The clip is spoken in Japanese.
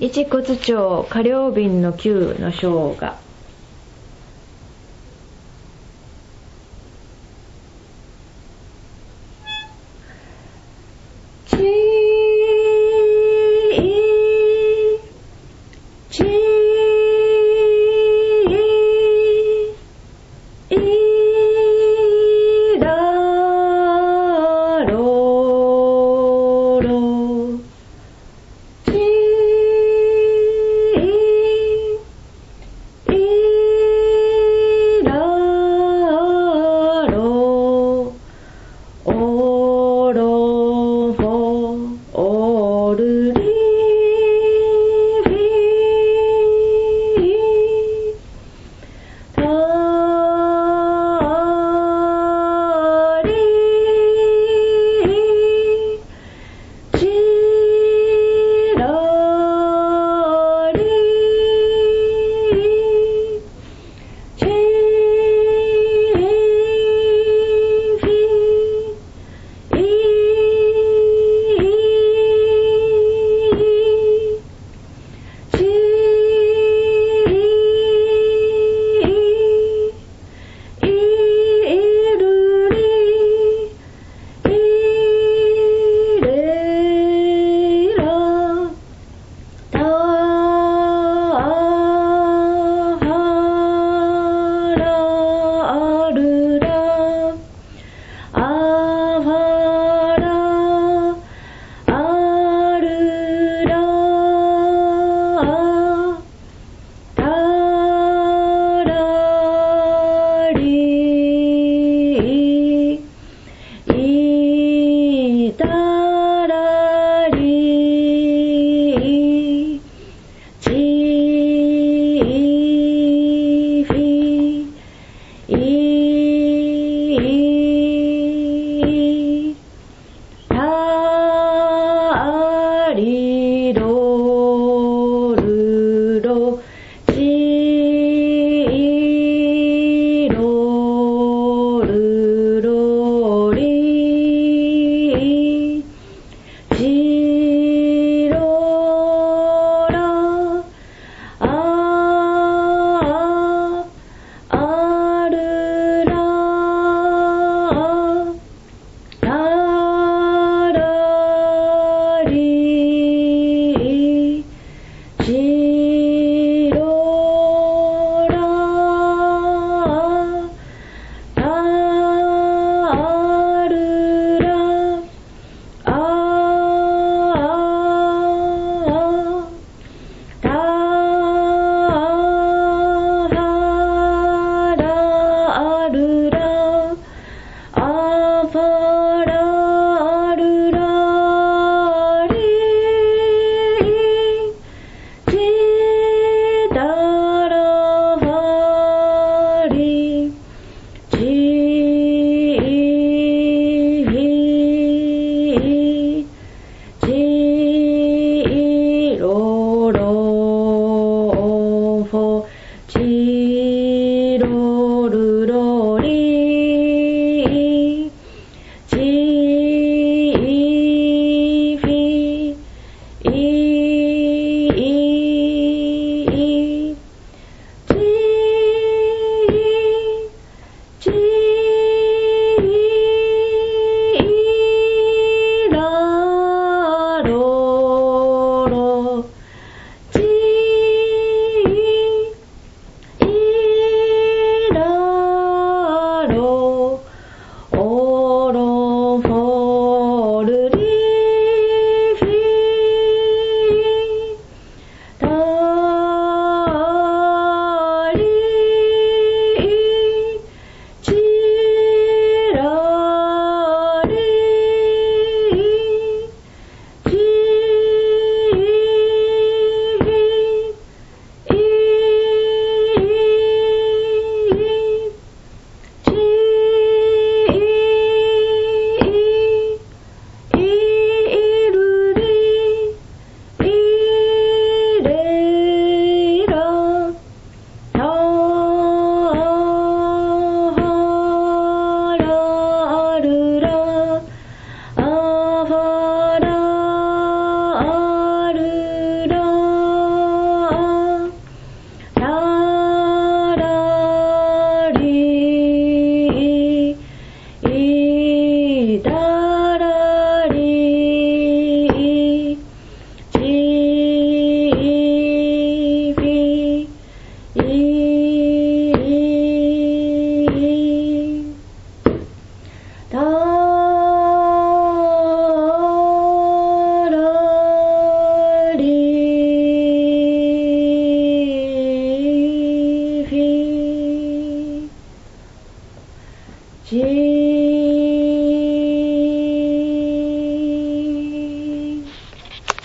一骨町過料瓶の旧の生姜 pero Gee.